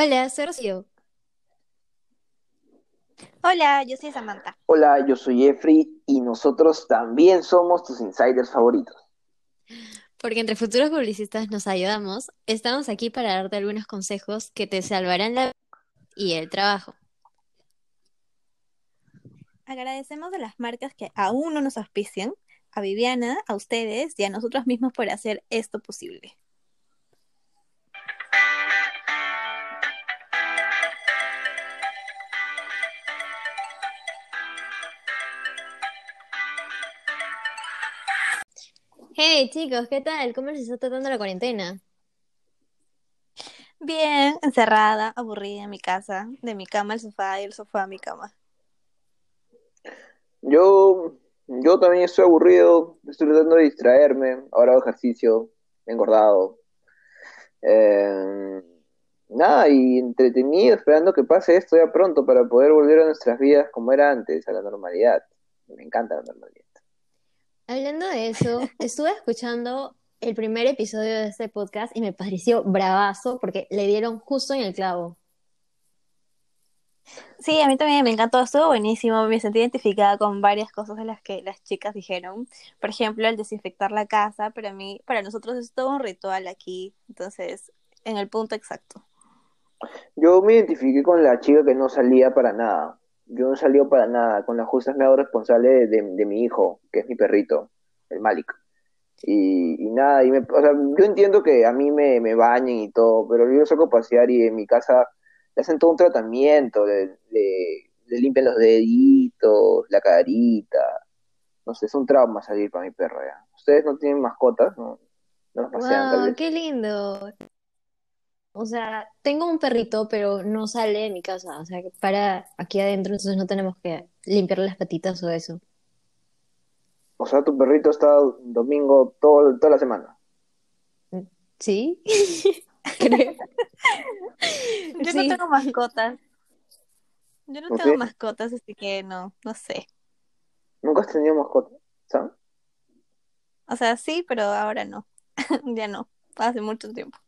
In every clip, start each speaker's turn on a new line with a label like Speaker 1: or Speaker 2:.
Speaker 1: Hola, soy Rocío.
Speaker 2: Hola, yo soy Samantha.
Speaker 3: Hola, yo soy Jeffrey y nosotros también somos tus insiders favoritos.
Speaker 1: Porque entre futuros publicistas nos ayudamos, estamos aquí para darte algunos consejos que te salvarán la vida y el trabajo.
Speaker 2: Agradecemos a las marcas que aún no nos auspician, a Viviana, a ustedes y a nosotros mismos por hacer esto posible.
Speaker 1: Hey chicos, ¿qué tal? ¿Cómo les está tratando la cuarentena?
Speaker 2: Bien, encerrada, aburrida en mi casa, de mi cama al sofá y el sofá a mi cama.
Speaker 3: Yo, yo también estoy aburrido, estoy tratando de distraerme, ahora hago ejercicio, he engordado. Eh, nada, y entretenido esperando que pase esto ya pronto para poder volver a nuestras vidas como era antes, a la normalidad. Me encanta la normalidad.
Speaker 1: Hablando de eso, estuve escuchando el primer episodio de este podcast y me pareció bravazo porque le dieron justo en el clavo.
Speaker 2: Sí, a mí también me encantó, estuvo buenísimo, me sentí identificada con varias cosas de las que las chicas dijeron. Por ejemplo, el desinfectar la casa, para mí, para nosotros es todo un ritual aquí, entonces, en el punto exacto.
Speaker 3: Yo me identifiqué con la chica que no salía para nada. Yo no salía para nada. Con la justa me hago responsable de, de mi hijo, que es mi perrito, el Malik. Y, y nada, y me, o sea, yo entiendo que a mí me, me bañen y todo, pero yo saco a pasear y en mi casa le hacen todo un tratamiento, le, le, le limpian los deditos, la carita. No sé, es un trauma salir para mi perro ya. ¿Ustedes no tienen mascotas? ¿No, no los pasean tal
Speaker 1: ¡Wow!
Speaker 3: vez?
Speaker 1: ¡Qué lindo! O sea, tengo un perrito, pero no sale de mi casa. O sea, que para aquí adentro, entonces no tenemos que limpiarle las patitas o eso.
Speaker 3: O sea, tu perrito está domingo todo, toda la semana.
Speaker 1: ¿Sí? Creo.
Speaker 2: Yo
Speaker 1: Sí.
Speaker 2: no tengo mascotas. Yo no
Speaker 3: ¿No
Speaker 2: tengo
Speaker 3: sí?
Speaker 2: mascotas, así que no, no sé.
Speaker 3: ¿Nunca has tenido mascota? ¿Sabes?
Speaker 2: O sea, sí, pero ahora no. Ya no, hace mucho tiempo.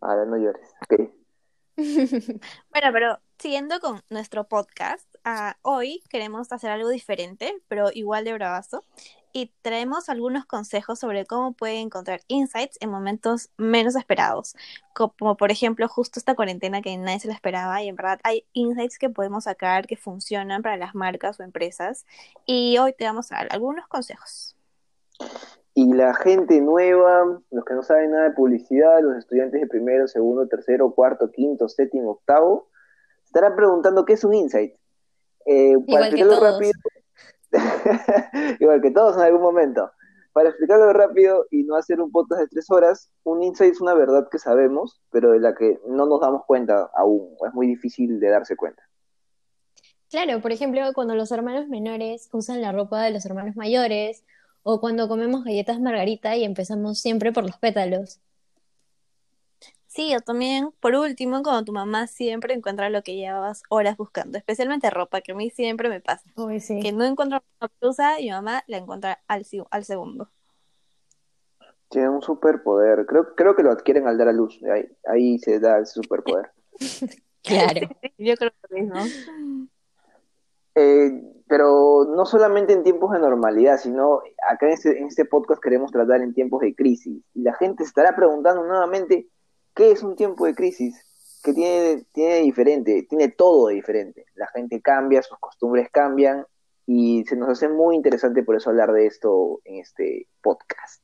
Speaker 3: Ahora no llores. Ok.
Speaker 2: Bueno, pero siguiendo con nuestro podcast, ah, hoy queremos hacer algo diferente, pero igual de bravazo, y traemos algunos consejos sobre cómo puede encontrar insights en momentos menos esperados, como por ejemplo justo esta cuarentena que nadie se la esperaba y en verdad hay insights que podemos sacar que funcionan para las marcas o empresas, y hoy te vamos a dar algunos consejos.
Speaker 3: Y la gente nueva, los que no saben nada de publicidad, los estudiantes de primero, segundo, tercero, cuarto, quinto, séptimo, octavo, estarán preguntando qué es un insight. Eh, para
Speaker 1: Igual que
Speaker 3: explicarlo
Speaker 1: todos.
Speaker 3: rápido, igual que todos en algún momento, para explicarlo rápido y no hacer un podcast de tres horas, un insight es una verdad que sabemos, pero de la que no nos damos cuenta aún, es muy difícil de darse cuenta.
Speaker 1: Claro, por ejemplo, cuando los hermanos menores usan la ropa de los hermanos mayores, o cuando comemos galletas margarita y empezamos siempre por los pétalos.
Speaker 2: Sí, o también, por último, cuando tu mamá siempre encuentra lo que llevabas horas buscando, especialmente ropa, que a mí siempre me pasa.
Speaker 1: Uy,
Speaker 2: que no encuentro una blusa y mi mamá la encuentra al, si- al segundo.
Speaker 3: Tienen un superpoder, creo, creo que lo adquieren al dar a luz, ahí, ahí se da ese superpoder.
Speaker 1: Claro.
Speaker 2: Yo creo que lo mismo.
Speaker 3: Eh, pero no solamente en tiempos de normalidad, sino acá en este, en este podcast queremos tratar en tiempos de crisis. Y la gente estará preguntando nuevamente, ¿qué es un tiempo de crisis? ¿Qué tiene, tiene de diferente? Tiene todo de diferente. La gente cambia, sus costumbres cambian y se nos hace muy interesante por eso hablar de esto en este podcast.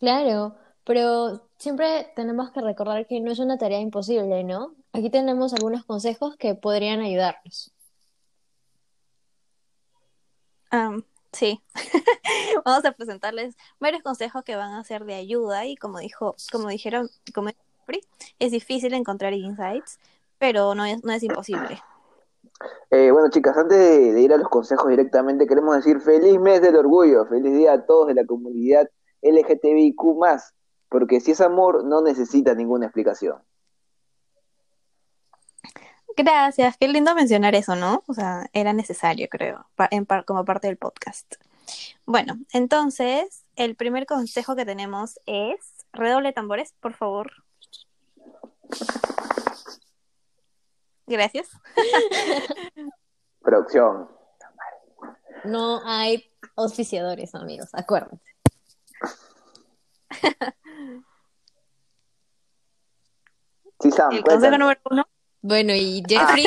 Speaker 1: Claro, pero siempre tenemos que recordar que no es una tarea imposible, ¿no? Aquí tenemos algunos consejos que podrían ayudarnos.
Speaker 2: Am, sí. Vamos a presentarles varios consejos que van a ser de ayuda y como dijo, como dijeron, como es difícil encontrar insights, pero no es, no es imposible.
Speaker 3: Eh, bueno, chicas, antes de, de ir a los consejos directamente, queremos decir feliz mes del orgullo, feliz día a todos de la comunidad LGTBIQ+, porque si es amor, no necesita ninguna explicación.
Speaker 2: Gracias, qué lindo mencionar eso, ¿no? O sea, era necesario, creo, pa- en par- como parte del podcast. Bueno, entonces, el primer consejo que tenemos es, redoble tambores, por favor. Gracias.
Speaker 3: Producción.
Speaker 1: No hay auspiciadores, amigos, acuérdense.
Speaker 3: Sí, Sam,
Speaker 2: El consejo número uno.
Speaker 1: Bueno, y Jeffrey,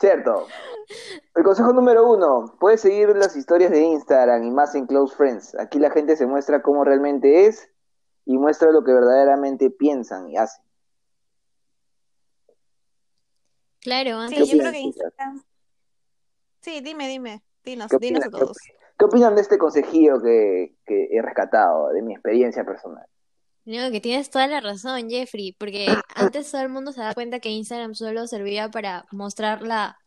Speaker 3: Cierto. El consejo número uno, puedes seguir las historias de Instagram y más en Close Friends. Aquí la gente se muestra cómo realmente es y muestra lo que verdaderamente piensan y hacen.
Speaker 1: claro,
Speaker 2: Sí, yo creo que? Instagram. Sí, dime, dime. Dinos,
Speaker 3: ¿Qué
Speaker 2: dinos a todos.
Speaker 3: ¿Qué opinan de este consejillo que, que he rescatado, de mi experiencia personal?
Speaker 1: No, que tienes toda la razón, Jeffrey, porque antes todo el mundo se da cuenta que Instagram solo servía para mostrar la,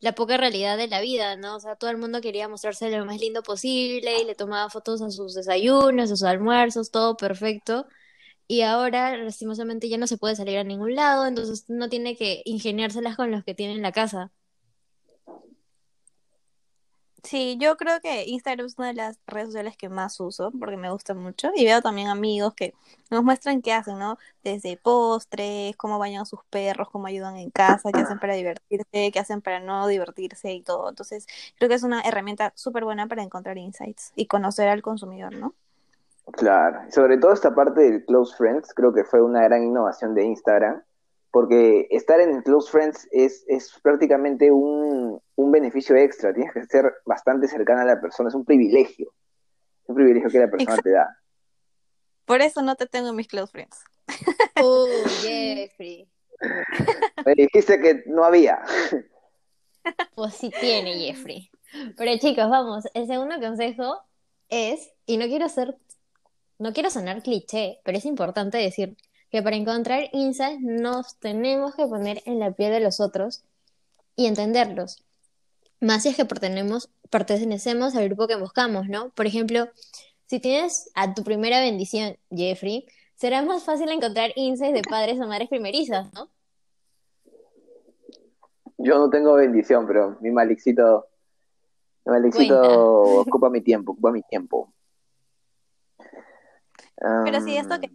Speaker 1: la poca realidad de la vida, ¿no? O sea, todo el mundo quería mostrarse lo más lindo posible y le tomaba fotos a sus desayunos, a sus almuerzos, todo perfecto. Y ahora, lastimosamente, ya no se puede salir a ningún lado, entonces no tiene que ingeniárselas con los que tiene en la casa.
Speaker 2: Sí, yo creo que Instagram es una de las redes sociales que más uso porque me gusta mucho y veo también amigos que nos muestran qué hacen, ¿no? Desde postres, cómo bañan sus perros, cómo ayudan en casa, qué hacen para divertirse, qué hacen para no divertirse y todo. Entonces, creo que es una herramienta súper buena para encontrar insights y conocer al consumidor, ¿no?
Speaker 3: Claro, sobre todo esta parte del Close Friends, creo que fue una gran innovación de Instagram, porque estar en Close Friends es, es prácticamente un, un beneficio extra, tienes que ser bastante cercana a la persona, es un privilegio, es un privilegio que la persona te da.
Speaker 2: Por eso no te tengo en mis close friends.
Speaker 1: Oh, Jeffrey.
Speaker 3: Me dijiste que no había.
Speaker 1: Pues sí tiene, Jeffrey. Pero chicos, vamos, el segundo consejo es, y no quiero ser, no quiero sonar cliché, pero es importante decir que para encontrar insights nos tenemos que poner en la piel de los otros y entenderlos. Más si es que pertenecemos, pertenecemos al grupo que buscamos, ¿no? Por ejemplo, si tienes a tu primera bendición, Jeffrey, será más fácil encontrar insights de padres o madres primerizas, ¿no?
Speaker 3: Yo no tengo bendición, pero mi Malicito, mi Malicito
Speaker 1: Cuenta.
Speaker 3: ocupa mi tiempo, ocupa mi tiempo.
Speaker 2: Pero sí, esto que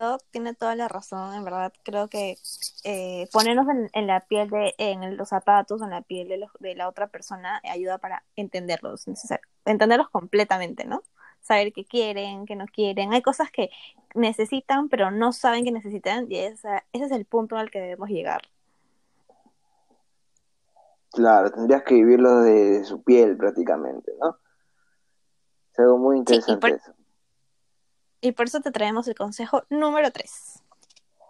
Speaker 2: Yo tiene toda la razón, en verdad. Creo que eh, ponernos en, en la piel de, en los zapatos, en la piel de, los- de la otra persona, ayuda para entenderlos, necesario, entenderlos completamente, ¿no? Saber qué quieren, qué no quieren. Hay cosas que necesitan, pero no saben que necesitan, y esa, ese es el punto al que debemos llegar.
Speaker 3: Claro, tendrías que vivirlo de, de su piel prácticamente, ¿no? Es algo muy
Speaker 2: Sí, y
Speaker 3: interesante
Speaker 2: por,
Speaker 3: eso.
Speaker 2: Y por eso te traemos el consejo número 3.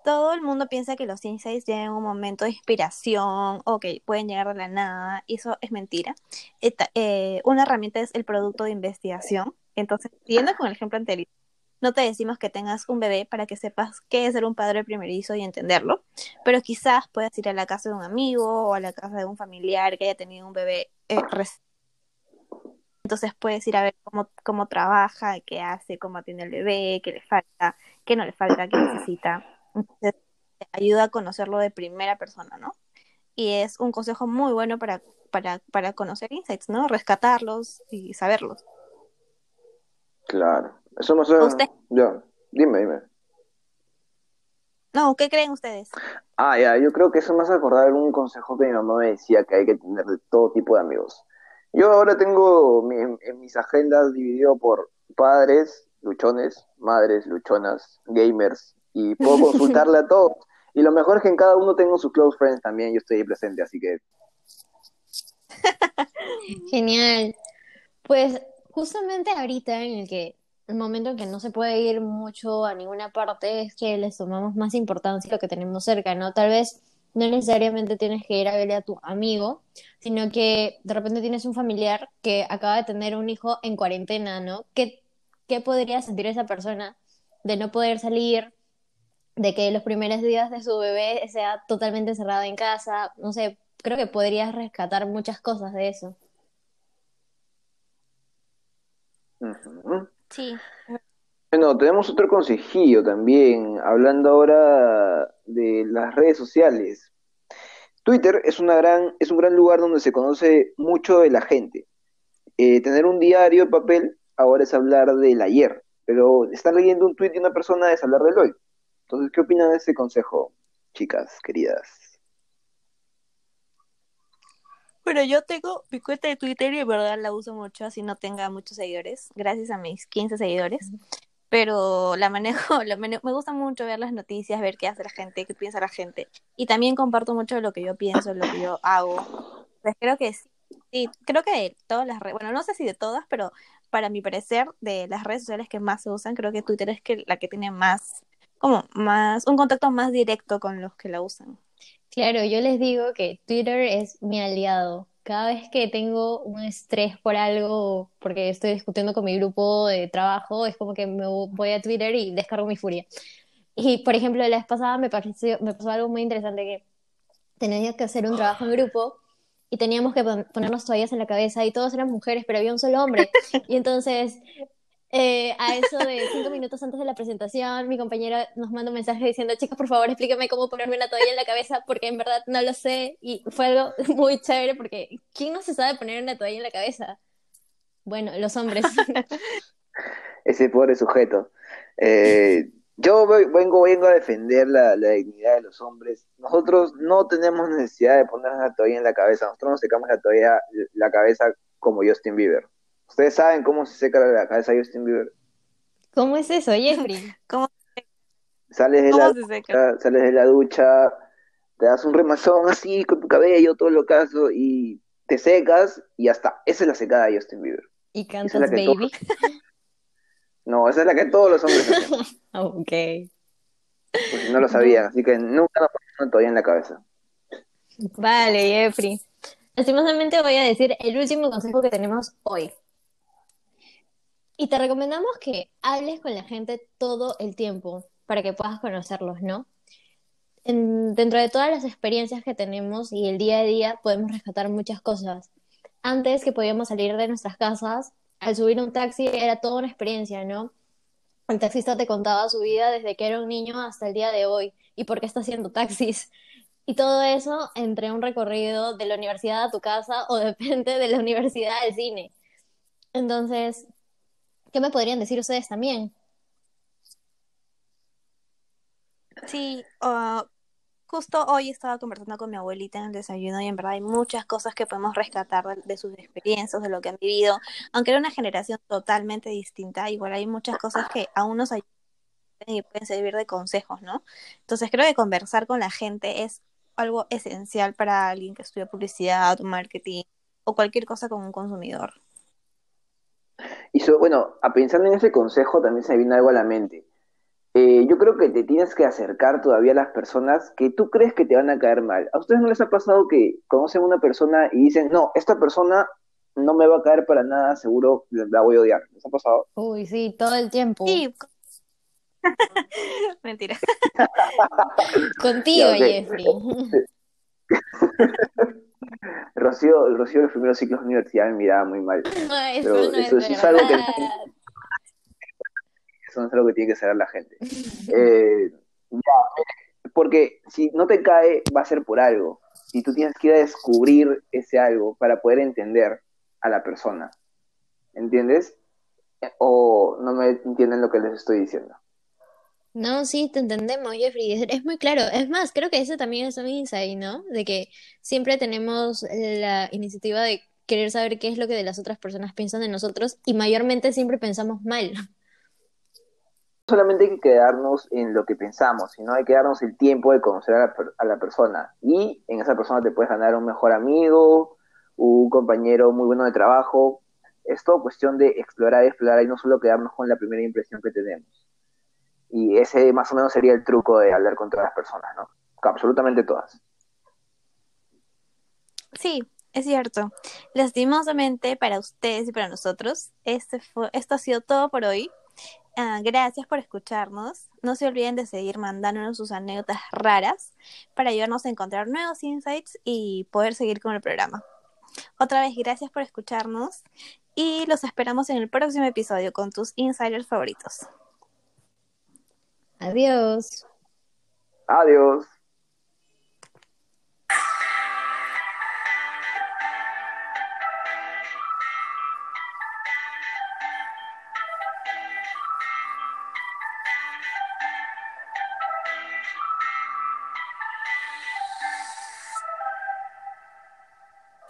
Speaker 2: Todo el mundo piensa que los insights llegan un momento de inspiración o que pueden llegar de la nada, eso es mentira. Eh, una herramienta es el producto de investigación. Entonces, siguiendo con el ejemplo anterior, no te decimos que tengas un bebé para que sepas qué es ser un padre primerizo y entenderlo, pero quizás puedas ir a la casa de un amigo o a la casa de un familiar que haya tenido un bebé eh. Entonces puedes ir a ver cómo, cómo trabaja, qué hace, cómo atiende el bebé, qué le falta, qué no le falta, qué necesita. Entonces, te ayuda a conocerlo de primera persona, ¿no? Y es un consejo muy bueno para, para, para conocer insights, ¿no? Rescatarlos y saberlos.
Speaker 3: Claro. Eso me suena.
Speaker 2: Usted-
Speaker 3: Yo, dime, dime.
Speaker 2: No, ¿qué creen ustedes?
Speaker 3: Ah, ya, yo creo que eso me hace acordar un consejo que mi mamá me decía que hay que tener de todo tipo de amigos. Yo ahora tengo mi- en, mis agendas dividido por padres, luchones, madres, luchonas, gamers, y puedo consultarle a todos. Y lo mejor es que en cada uno tengo sus close friends también, yo estoy ahí presente, así que
Speaker 1: Genial. Pues justamente ahorita en el que el momento en que no se puede ir mucho a ninguna parte es que les tomamos más importancia a lo que tenemos cerca, ¿no? Tal vez no necesariamente tienes que ir a verle a tu amigo, sino que de repente tienes un familiar que acaba de tener un hijo en cuarentena, ¿no? ¿Qué, qué podría sentir esa persona de no poder salir, de que los primeros días de su bebé sea totalmente encerrado en casa? No sé, creo que podrías rescatar muchas cosas de eso.
Speaker 2: Sí.
Speaker 3: Bueno, tenemos otro consejillo también, hablando ahora de las redes sociales. Twitter es una gran, es un gran lugar donde se conoce mucho de la gente. Eh, tener un diario de papel ahora es hablar del ayer, pero estar leyendo un tweet de una persona es hablar del hoy. Entonces, ¿qué opinan de ese consejo, chicas queridas?
Speaker 2: Bueno, yo tengo mi cuenta de Twitter y en verdad la uso mucho, así no tenga muchos seguidores, gracias a mis 15 seguidores. Pero la manejo, la mane- me gusta mucho ver las noticias, ver qué hace la gente, qué piensa la gente. Y también comparto mucho lo que yo pienso, lo que yo hago. Pues creo que sí, sí, creo que de todas las redes, bueno, no sé si de todas, pero para mi parecer, de las redes sociales que más se usan, creo que Twitter es que la que tiene más, como más, un contacto más directo con los que la usan.
Speaker 1: Claro, yo les digo que Twitter es mi aliado. Cada vez que tengo un estrés por algo, porque estoy discutiendo con mi grupo de trabajo, es como que me voy a Twitter y descargo mi furia. Y, por ejemplo, la vez pasada me pareció, me pasó algo muy interesante que tenía que hacer un trabajo en grupo y teníamos que pon- ponernos toallas en la cabeza y todos eran mujeres, pero había un solo hombre. Y entonces, eh, a eso de cinco minutos antes de la presentación, mi compañera nos manda un mensaje diciendo, chicas, por favor, explíqueme cómo ponerme una toalla en la cabeza, porque en verdad no lo sé. Y fue algo muy chévere, porque ¿quién no se sabe poner una toalla en la cabeza? Bueno, los hombres.
Speaker 3: Ese pobre sujeto. Eh, yo vengo, vengo a defender la, la dignidad de los hombres. Nosotros no tenemos necesidad de ponernos la toalla en la cabeza. Nosotros nos secamos la toalla, la cabeza como Justin Bieber. ¿Ustedes saben cómo se seca la cabeza Justin Bieber?
Speaker 1: ¿Cómo es eso, Jeffrey?
Speaker 2: ¿Cómo,
Speaker 3: Sales de
Speaker 2: cómo
Speaker 3: la
Speaker 2: se seca?
Speaker 3: ducha, sales de la ducha, te das un remazón así con tu cabello, todo lo caso, y te secas y ya está. Esa es la secada de Justin Bieber.
Speaker 1: ¿Y
Speaker 3: es
Speaker 1: cantas
Speaker 3: que
Speaker 1: Baby?
Speaker 3: No, esa es la que todos los hombres hacen,
Speaker 1: Ok.
Speaker 3: no lo sabían. Así que nunca nos ponemos una toalla en la cabeza.
Speaker 1: Vale, Jeffrey. Lastimosamente voy a decir el último consejo que tenemos hoy. Y te recomendamos que hables con la gente todo el tiempo para que puedas conocerlos, ¿no? En- dentro de todas las experiencias que tenemos y el día a día podemos rescatar muchas cosas. Antes que podíamos salir de nuestras casas, al subir un taxi era toda una experiencia, ¿no? El taxista te contaba su vida desde que era un niño hasta el día de hoy y por qué está haciendo taxis. Y todo eso entre un recorrido de la universidad a tu casa o depende de la universidad al cine. Entonces, ¿qué me podrían decir ustedes también?
Speaker 2: Sí, ah, justo hoy estaba conversando con mi abuelita en el desayuno y en verdad hay muchas cosas que podemos rescatar de, sus experiencias, de lo que han vivido. Aunque era una generación totalmente distinta, igual hay muchas cosas que aún nos ayudan y pueden servir de consejos, ¿no? Entonces creo que conversar con la gente es algo esencial para alguien que estudia publicidad marketing o cualquier cosa con un consumidor.
Speaker 3: Y so- bueno, a pensar en ese consejo también se me viene algo a la mente. Eh, yo creo que te tienes que acercar todavía a las personas que tú crees que te van a caer mal. ¿A ustedes no les ha pasado que conocen a una persona y dicen, no, esta persona no me va a caer para nada, seguro la voy a odiar? ¿Les ha pasado?
Speaker 1: Uy, sí, todo el tiempo.
Speaker 2: Sí, mentira.
Speaker 1: Contigo,
Speaker 3: Ya, ok.
Speaker 1: Jeffrey.
Speaker 3: Rocío, Rocío en los primeros ciclos de universidad me miraba muy mal.
Speaker 1: No, eso
Speaker 3: Pero
Speaker 1: no
Speaker 3: eso
Speaker 1: es
Speaker 3: algo que-. Eso no es algo que tiene que saber la gente. Eh, ya, porque si no te cae, va a ser por algo. Y tú tienes que ir a descubrir ese algo para poder entender a la persona. ¿Entiendes? O no me entienden lo que les estoy diciendo.
Speaker 1: No, sí, te entendemos, Jeffrey. Es, muy claro. Es más, creo que ese también es un insight, ¿no? De que siempre tenemos la iniciativa de querer saber qué es lo que de las otras personas piensan de nosotros y mayormente siempre pensamos mal.
Speaker 3: Solamente hay que quedarnos en lo que pensamos, sino hay que darnos el tiempo de conocer a la, a la persona. Y en esa persona te puedes ganar un mejor amigo, un compañero muy bueno de trabajo. Es todo cuestión de explorar y explorar y no solo quedarnos con la primera impresión que tenemos. Y ese más o menos sería el truco de hablar con todas las personas, ¿no? Absolutamente todas.
Speaker 2: Sí, es cierto. Lastimosamente para ustedes y para nosotros, este fue, esto ha sido todo por hoy. Ah, gracias por escucharnos. No se olviden de seguir mandándonos sus anécdotas raras para ayudarnos a encontrar nuevos insights y poder seguir con el programa. Otra vez, gracias por escucharnos y los esperamos en el próximo episodio con tus insiders favoritos.
Speaker 1: Adiós.
Speaker 3: Adiós.